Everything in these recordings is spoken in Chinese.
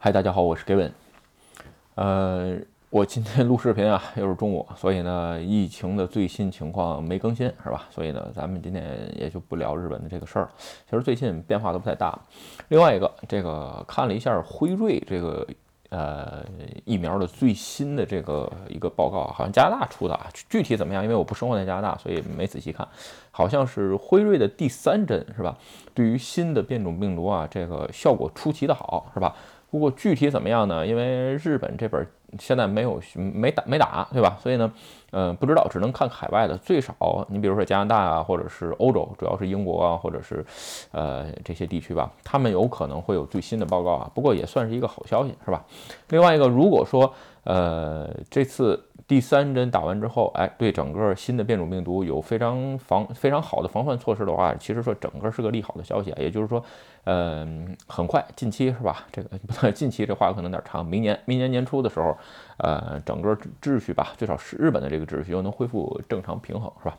嗨，大家好，我是 Gavin。呃，我今天录视频啊，又是中午，所以呢，疫情的最新情况没更新，是吧？所以呢，咱们今天也就不聊日本的这个事儿了。其实最近变化都不太大。另外一个，这个看了一下辉瑞这个呃疫苗的最新的这个一个报告，好像加拿大出的啊，具体怎么样？因为我不生活在加拿大，所以没仔细看。好像是辉瑞的第三针，是吧？对于新的变种病毒啊，这个效果出奇的好，是吧？不过具体怎么样呢？因为日本这本现在没有没打没打，对吧？所以呢，呃，不知道，只能看海外的。最少你比如说加拿大啊，或者是欧洲，主要是英国啊，或者是呃这些地区吧，他们有可能会有最新的报告啊。不过也算是一个好消息，是吧？另外一个，如果说呃这次。第三针打完之后，哎，对整个新的变种病毒有非常防非常好的防范措施的话，其实说整个是个利好的消息啊。也就是说，嗯，很快近期是吧？这个近期这话可能有点长，明年明年年初的时候，呃，整个秩序吧，最少是日本的这这个秩序又能恢复正常平衡，是吧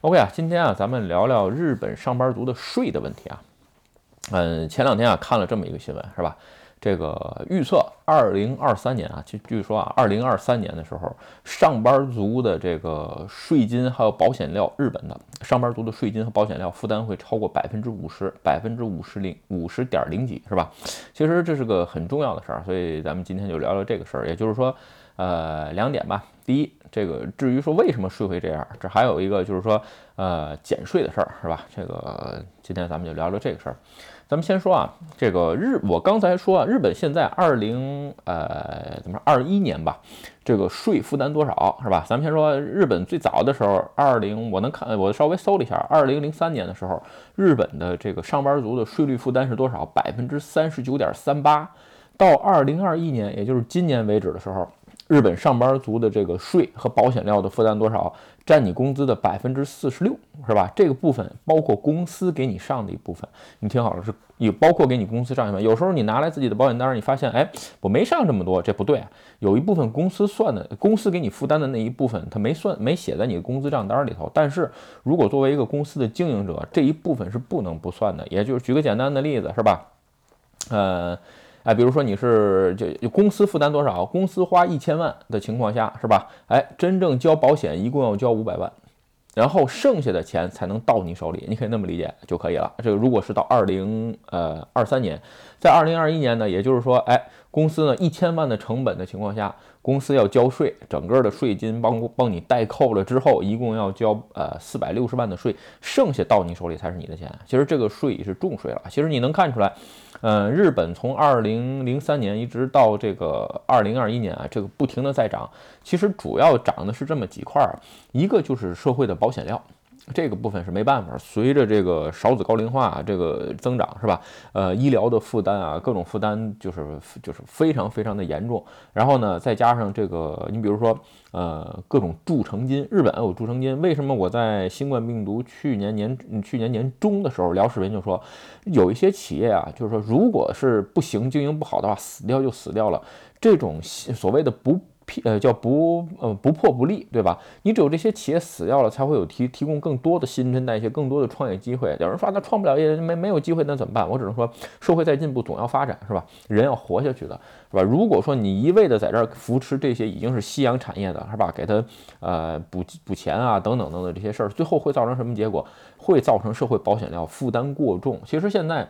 ？OK 啊，今天啊，咱们聊聊日本上班族的税的问题啊。嗯，前两天啊看了这么一个新闻，是吧？这个预测，二零二三年啊，据据说啊，二零二三年的时候，上班族的这个税金还有保险料，日本的上班族的税金和保险料负担会超过百分之五十，百分之五十零五十点零几，是吧？其实这是个很重要的事儿，所以咱们今天就聊聊这个事儿。也就是说，呃，两点吧。第一，这个至于说为什么税会这样，这还有一个就是说，呃，减税的事儿，是吧？这个今天咱们就聊聊这个事儿。咱们先说啊，这个日，我刚才说啊，日本现在二零呃怎么说二一年吧，这个税负担多少是吧？咱们先说日本最早的时候，二零我能看，我稍微搜了一下，二零零三年的时候，日本的这个上班族的税率负担是多少？百分之三十九点三八。到二零二一年，也就是今年为止的时候。日本上班族的这个税和保险料的负担多少？占你工资的百分之四十六，是吧？这个部分包括公司给你上的一部分。你听好了，是也包括给你公司上一部分。有时候你拿来自己的保险单，你发现，哎，我没上这么多，这不对。有一部分公司算的，公司给你负担的那一部分，他没算，没写在你的工资账单里头。但是如果作为一个公司的经营者，这一部分是不能不算的。也就是举个简单的例子，是吧？呃。哎，比如说你是就公司负担多少？公司花一千万的情况下，是吧？哎，真正交保险一共要交五百万，然后剩下的钱才能到你手里，你可以那么理解就可以了。这个如果是到二零呃二三年，在二零二一年呢，也就是说，哎，公司呢一千万的成本的情况下。公司要交税，整个的税金帮帮你代扣了之后，一共要交呃四百六十万的税，剩下到你手里才是你的钱。其实这个税是重税了。其实你能看出来，嗯，日本从二零零三年一直到这个二零二一年啊，这个不停的在涨。其实主要涨的是这么几块儿，一个就是社会的保险料。这个部分是没办法，随着这个少子高龄化这个增长，是吧？呃，医疗的负担啊，各种负担就是就是非常非常的严重。然后呢，再加上这个，你比如说，呃，各种助成金，日本有助成金。为什么我在新冠病毒去年年去年年中的时候聊视频就说，有一些企业啊，就是说，如果是不行，经营不好的话，死掉就死掉了。这种所谓的不。呃，叫不呃不破不立，对吧？你只有这些企业死掉了，才会有提提供更多的新陈代谢，更多的创业机会。有人说他创不了业，没没有机会，那怎么办？我只能说，社会在进步，总要发展，是吧？人要活下去的，是吧？如果说你一味的在这儿扶持这些已经是夕阳产业的，是吧？给他呃补补钱啊，等等等等这些事儿，最后会造成什么结果？会造成社会保险料负担过重。其实现在。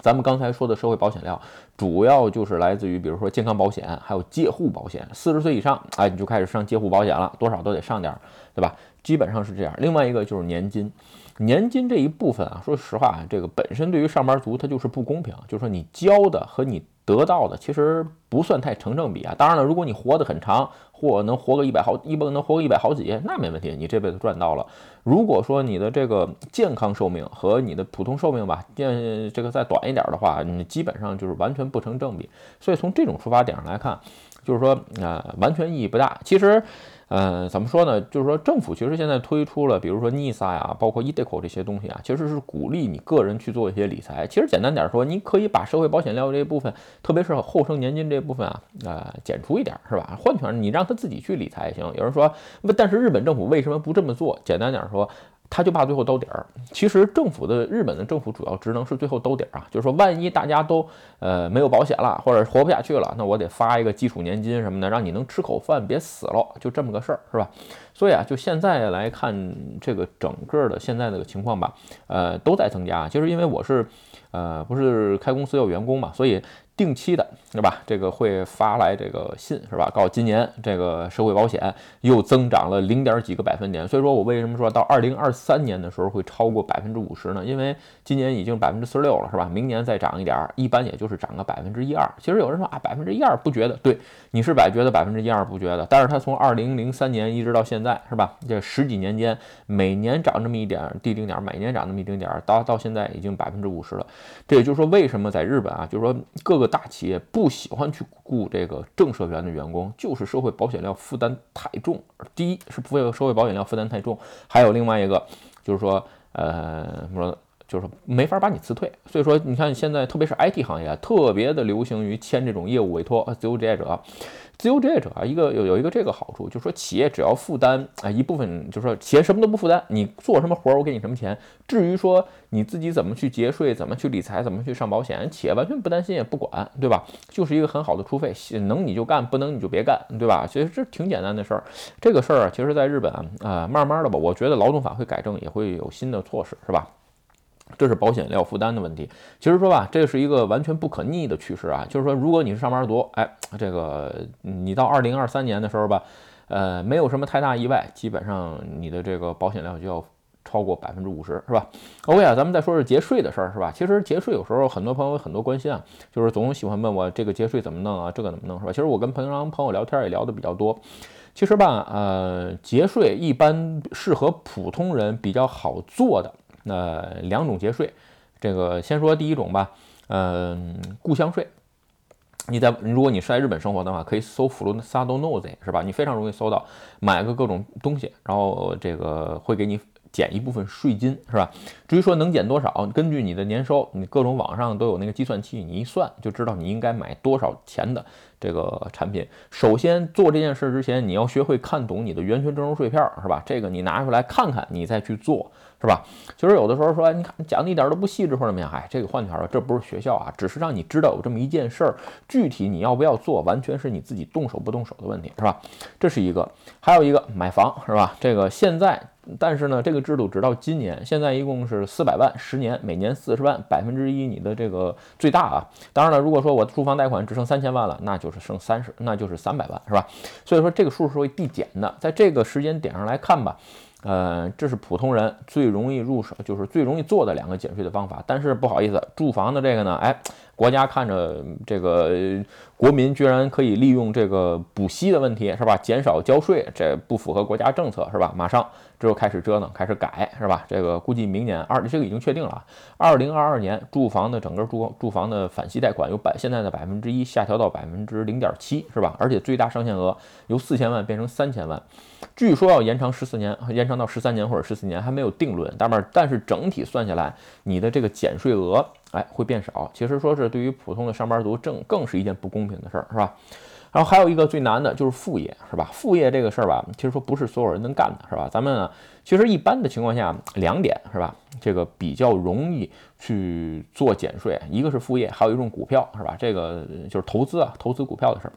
咱们刚才说的社会保险料，主要就是来自于，比如说健康保险，还有介护保险。四十岁以上，哎，你就开始上介护保险了，多少都得上点儿，对吧？基本上是这样。另外一个就是年金，年金这一部分啊，说实话，这个本身对于上班族它就是不公平，就是说你交的和你。得到的其实不算太成正比啊。当然了，如果你活得很长，或能活个一百好一般能活个一百好几，那没问题，你这辈子赚到了。如果说你的这个健康寿命和你的普通寿命吧，健这个再短一点的话，你基本上就是完全不成正比。所以从这种出发点上来看，就是说啊，完全意义不大。其实。嗯，怎么说呢？就是说，政府其实现在推出了，比如说 NISA 呀，包括 eDeco 这些东西啊，其实是鼓励你个人去做一些理财。其实简单点说，你可以把社会保险料这一部分，特别是后生年金这部分啊，呃，减除一点，是吧？换句，你让他自己去理财也行。有人说，但是日本政府为什么不这么做？简单点说，他就怕最后兜底儿。其实政府的日本的政府主要职能是最后兜底儿啊，就是说万一大家都呃没有保险了，或者活不下去了，那我得发一个基础年金什么的，让你能吃口饭，别死了，就这么个事儿，是吧？所以啊，就现在来看这个整个的现在这个情况吧，呃，都在增加，其实因为我是呃不是开公司有员工嘛，所以。定期的，是吧？这个会发来这个信，是吧？告今年这个社会保险又增长了零点几个百分点。所以说我为什么说到二零二三年的时候会超过百分之五十呢？因为今年已经百分之四十六了，是吧？明年再涨一点，一般也就是涨个百分之一二。其实有人说啊，百分之一二不觉得？对，你是百觉得百分之一二不觉得？但是它从二零零三年一直到现在，是吧？这十几年间，每年涨这么一点，地丁点，每年涨那么一丁点，到到现在已经百分之五十了。这也就是说，为什么在日本啊，就是说各个。大企业不喜欢去雇这个正社员的员工，就是社会保险料负担太重。第一是不社会保险料负担太重，还有另外一个就是说，呃，什么就是没法把你辞退。所以说，你看现在特别是 IT 行业，特别的流行于签这种业务委托自由职业者。自由职业者啊，一个有有一个这个好处，就是说企业只要负担啊一部分，就是说企业什么都不负担，你做什么活儿我给你什么钱。至于说你自己怎么去节税、怎么去理财、怎么去上保险，企业完全不担心也不管，对吧？就是一个很好的出费，能你就干，不能你就别干，对吧？其实这挺简单的事儿。这个事儿啊，其实在日本啊，慢慢的吧，我觉得劳动法会改正，也会有新的措施，是吧？这是保险料负担的问题。其实说吧，这是一个完全不可逆的趋势啊。就是说，如果你是上班族，哎，这个你到二零二三年的时候吧，呃，没有什么太大意外，基本上你的这个保险料就要超过百分之五十，是吧？OK 啊，咱们再说说节税的事儿，是吧？其实节税有时候很多朋友很多关心啊，就是总喜欢问我这个节税怎么弄啊，这个怎么弄，是吧？其实我跟平常朋友聊天也聊的比较多。其实吧，呃，节税一般适合普通人比较好做的。那两种节税，这个先说第一种吧，嗯，故乡税。你在如果你是在日本生活的话，可以搜福禄萨多诺 e 是吧？你非常容易搜到，买个各种东西，然后这个会给你减一部分税金，是吧？至于说能减多少，根据你的年收，你各种网上都有那个计算器，你一算就知道你应该买多少钱的。这个产品，首先做这件事之前，你要学会看懂你的源泉征收税票，是吧？这个你拿出来看看，你再去做，是吧？其实有的时候说，你看讲的一点都不细致或者怎么样，哎，这个换句话说，这不是学校啊，只是让你知道有这么一件事儿，具体你要不要做，完全是你自己动手不动手的问题，是吧？这是一个，还有一个买房，是吧？这个现在。但是呢，这个制度直到今年，现在一共是四百万，十年，每年四十万，百分之一，你的这个最大啊。当然了，如果说我住房贷款只剩三千万了，那就是剩三十，那就是三百万，是吧？所以说这个数是会递减的，在这个时间点上来看吧。呃，这是普通人最容易入手，就是最容易做的两个减税的方法。但是不好意思，住房的这个呢，哎，国家看着这个国民居然可以利用这个补息的问题，是吧？减少交税，这不符合国家政策，是吧？马上之后开始折腾，开始改，是吧？这个估计明年二，这个已经确定了，二零二二年住房的整个住住房的返息贷款由百现在的百分之一下调到百分之零点七，是吧？而且最大上限额由四千万变成三千万。据说要延长十四年，延长到十三年或者十四年，还没有定论。但是，但是整体算下来，你的这个减税额，哎，会变少。其实说是对于普通的上班族，正更是一件不公平的事儿，是吧？然后还有一个最难的就是副业，是吧？副业这个事儿吧，其实说不是所有人能干的，是吧？咱们啊，其实一般的情况下，两点是吧？这个比较容易去做减税，一个是副业，还有一种股票，是吧？这个就是投资啊，投资股票的事儿。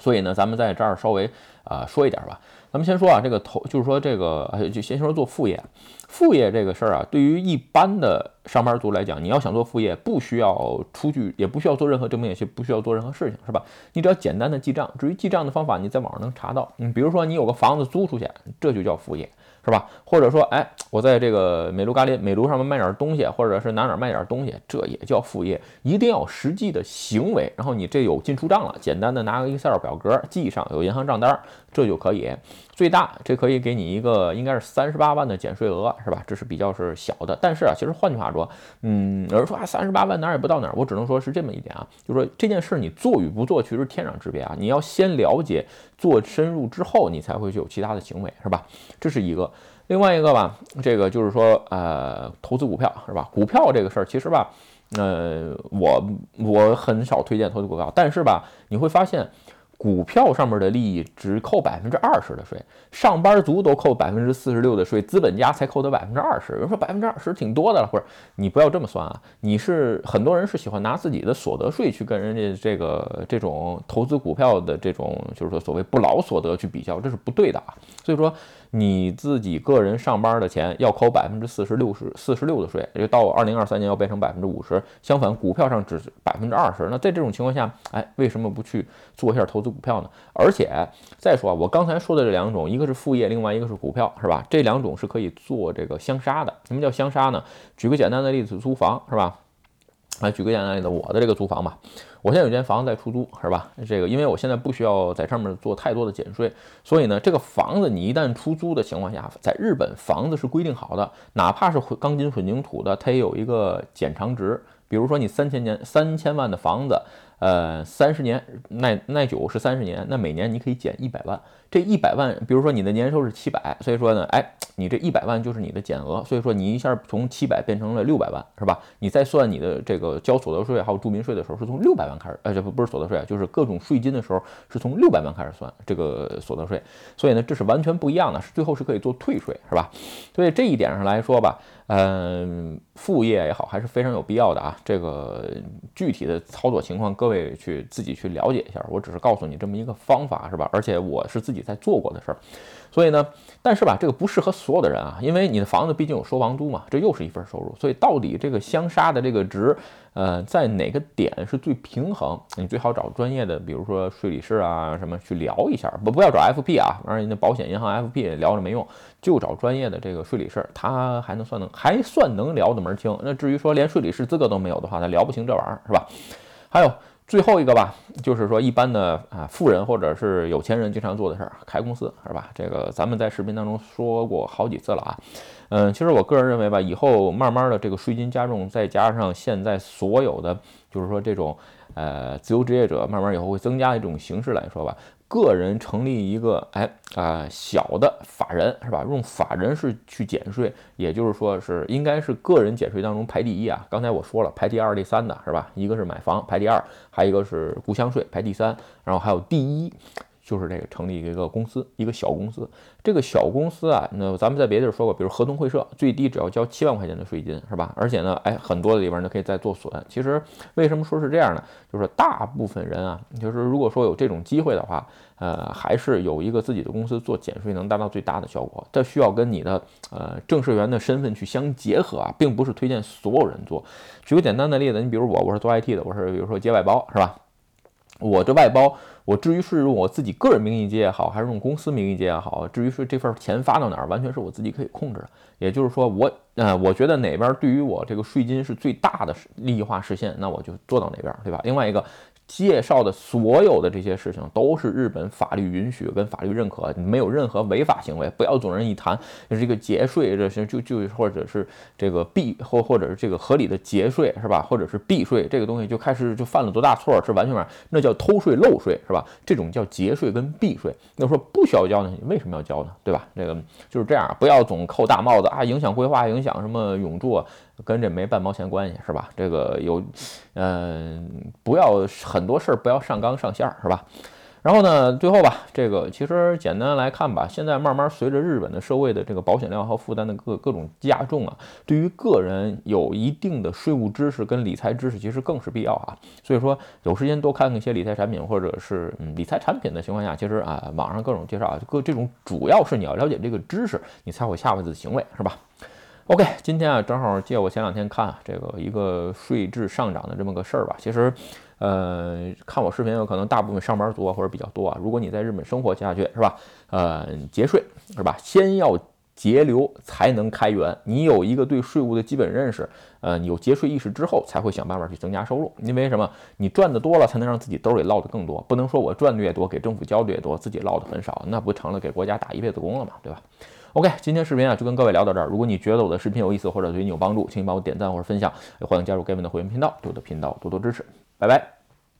所以呢，咱们在这儿稍微啊说一点吧。咱们先说啊，这个投就是说这个，就先说做副业。副业这个事儿啊，对于一般的上班族来讲，你要想做副业，不需要出具，也不需要做任何证明，也不需要做任何事情，是吧？你只要简单的记账。至于记账的方法，你在网上能查到。嗯，比如说你有个房子租出去，这就叫副业。是吧？或者说，哎，我在这个美卢咖喱美卢上面卖点东西，或者是哪哪卖点东西，这也叫副业。一定要实际的行为，然后你这有进出账了，简单的拿个 Excel 表格记上，有银行账单，这就可以。最大这可以给你一个应该是三十八万的减税额，是吧？这是比较是小的。但是啊，其实换句话说，嗯，有人说啊，三十八万哪儿也不到哪儿，我只能说是这么一点啊，就是说这件事你做与不做，其实天壤之别啊。你要先了解，做深入之后，你才会去有其他的行为，是吧？这是一个。另外一个吧，这个就是说，呃，投资股票是吧？股票这个事儿，其实吧，呃，我我很少推荐投资股票，但是吧，你会发现，股票上面的利益只扣百分之二十的税，上班族都扣百分之四十六的税，资本家才扣得百分之二十。有人说百分之二十挺多的了，或者你不要这么算啊，你是很多人是喜欢拿自己的所得税去跟人家这个这种投资股票的这种就是说所谓不劳所得去比较，这是不对的啊。所以说你自己个人上班的钱要扣百分之四十六十四十六的税，就到二零二三年要变成百分之五十。相反，股票上只百分之二十。那在这种情况下，哎，为什么不去做一下投资？股票呢？而且再说啊，我刚才说的这两种，一个是副业，另外一个是股票，是吧？这两种是可以做这个相杀的。什么叫相杀呢？举个简单的例子，租房是吧？来举个简单例子，我的这个租房吧，我现在有间房子在出租，是吧？这个因为我现在不需要在上面做太多的减税，所以呢，这个房子你一旦出租的情况下，在日本房子是规定好的，哪怕是钢筋混凝土的，它也有一个减长值。比如说你三千年三千万的房子。呃，三十年耐耐久是三十年，那每年你可以减一百万。这一百万，比如说你的年收是七百，所以说呢，哎，你这一百万就是你的减额，所以说你一下从七百变成了六百万，是吧？你再算你的这个交所得税还有住民税的时候，是从六百万开始，呃，这不不是所得税啊，就是各种税金的时候是从六百万开始算这个所得税。所以呢，这是完全不一样的，是最后是可以做退税，是吧？所以这一点上来说吧，嗯，副业也好，还是非常有必要的啊。这个具体的操作情况，各位。去自己去了解一下，我只是告诉你这么一个方法，是吧？而且我是自己在做过的事儿，所以呢，但是吧，这个不适合所有的人啊，因为你的房子毕竟有收房租嘛，这又是一份收入，所以到底这个相杀的这个值，呃，在哪个点是最平衡？你最好找专业的，比如说税理师啊什么去聊一下，不不要找 FP 啊，而人家保险银行 FP 聊着没用，就找专业的这个税理师，他还能算能还算能聊得门清。那至于说连税理师资格都没有的话，那聊不清这玩意儿，是吧？还有。最后一个吧，就是说一般的啊富人或者是有钱人经常做的事儿，开公司是吧？这个咱们在视频当中说过好几次了啊。嗯，其实我个人认为吧，以后慢慢的这个税金加重，再加上现在所有的就是说这种呃自由职业者慢慢以后会增加一种形式来说吧。个人成立一个哎啊小的法人是吧？用法人是去减税，也就是说是应该是个人减税当中排第一啊。刚才我说了，排第二、第三的是吧？一个是买房排第二，还有一个是故乡税排第三，然后还有第一。就是这个成立一个公司，一个小公司。这个小公司啊，那咱们在别地儿说过，比如合同会社，最低只要交七万块钱的税金，是吧？而且呢，哎，很多的地方呢可以再做损。其实为什么说是这样呢？就是大部分人啊，就是如果说有这种机会的话，呃，还是有一个自己的公司做减税，能达到最大的效果。这需要跟你的呃正式员的身份去相结合啊，并不是推荐所有人做。举个简单的例子，你比如我，我是做 IT 的，我是比如说接外包，是吧？我这外包。我至于是用我自己个人名义接也好，还是用公司名义接也好，至于说这份钱发到哪儿，完全是我自己可以控制的。也就是说，我呃，我觉得哪边对于我这个税金是最大的利益化实现，那我就做到哪边，对吧？另外一个。介绍的所有的这些事情都是日本法律允许跟法律认可，没有任何违法行为。不要总人一谈就是这个节税，这些就就或者是这个避或或者是这个合理的节税是吧？或者是避税这个东西就开始就犯了多大错？是完全完那叫偷税漏税是吧？这种叫节税跟避税。那说不需要交呢？你为什么要交呢？对吧？这个就是这样，不要总扣大帽子啊，影响规划，影响什么永驻。跟这没半毛钱关系是吧？这个有，嗯，不要很多事儿不要上纲上线儿是吧？然后呢，最后吧，这个其实简单来看吧，现在慢慢随着日本的社会的这个保险量和负担的各各种加重啊，对于个人有一定的税务知识跟理财知识其实更是必要啊。所以说有时间多看看一些理财产品或者是嗯理财产品的情况下，其实啊网上各种介绍啊，各这种主要是你要了解这个知识，你才会下辈子的行为是吧？OK，今天啊，正好借我前两天看这个一个税制上涨的这么个事儿吧。其实，呃，看我视频有可能大部分上班族啊或者比较多啊。如果你在日本生活下去是吧？呃，节税是吧？先要节流才能开源。你有一个对税务的基本认识，呃，有节税意识之后，才会想办法去增加收入。因为什么？你赚的多了，才能让自己兜里落的更多。不能说我赚的越多，给政府交的越多，自己落的很少，那不成了给国家打一辈子工了嘛？对吧？OK，今天视频啊就跟各位聊到这儿。如果你觉得我的视频有意思或者对你有帮助，请你帮我点赞或者分享，也欢迎加入 Gavin 的会员频道，对我的频道多多支持。拜拜。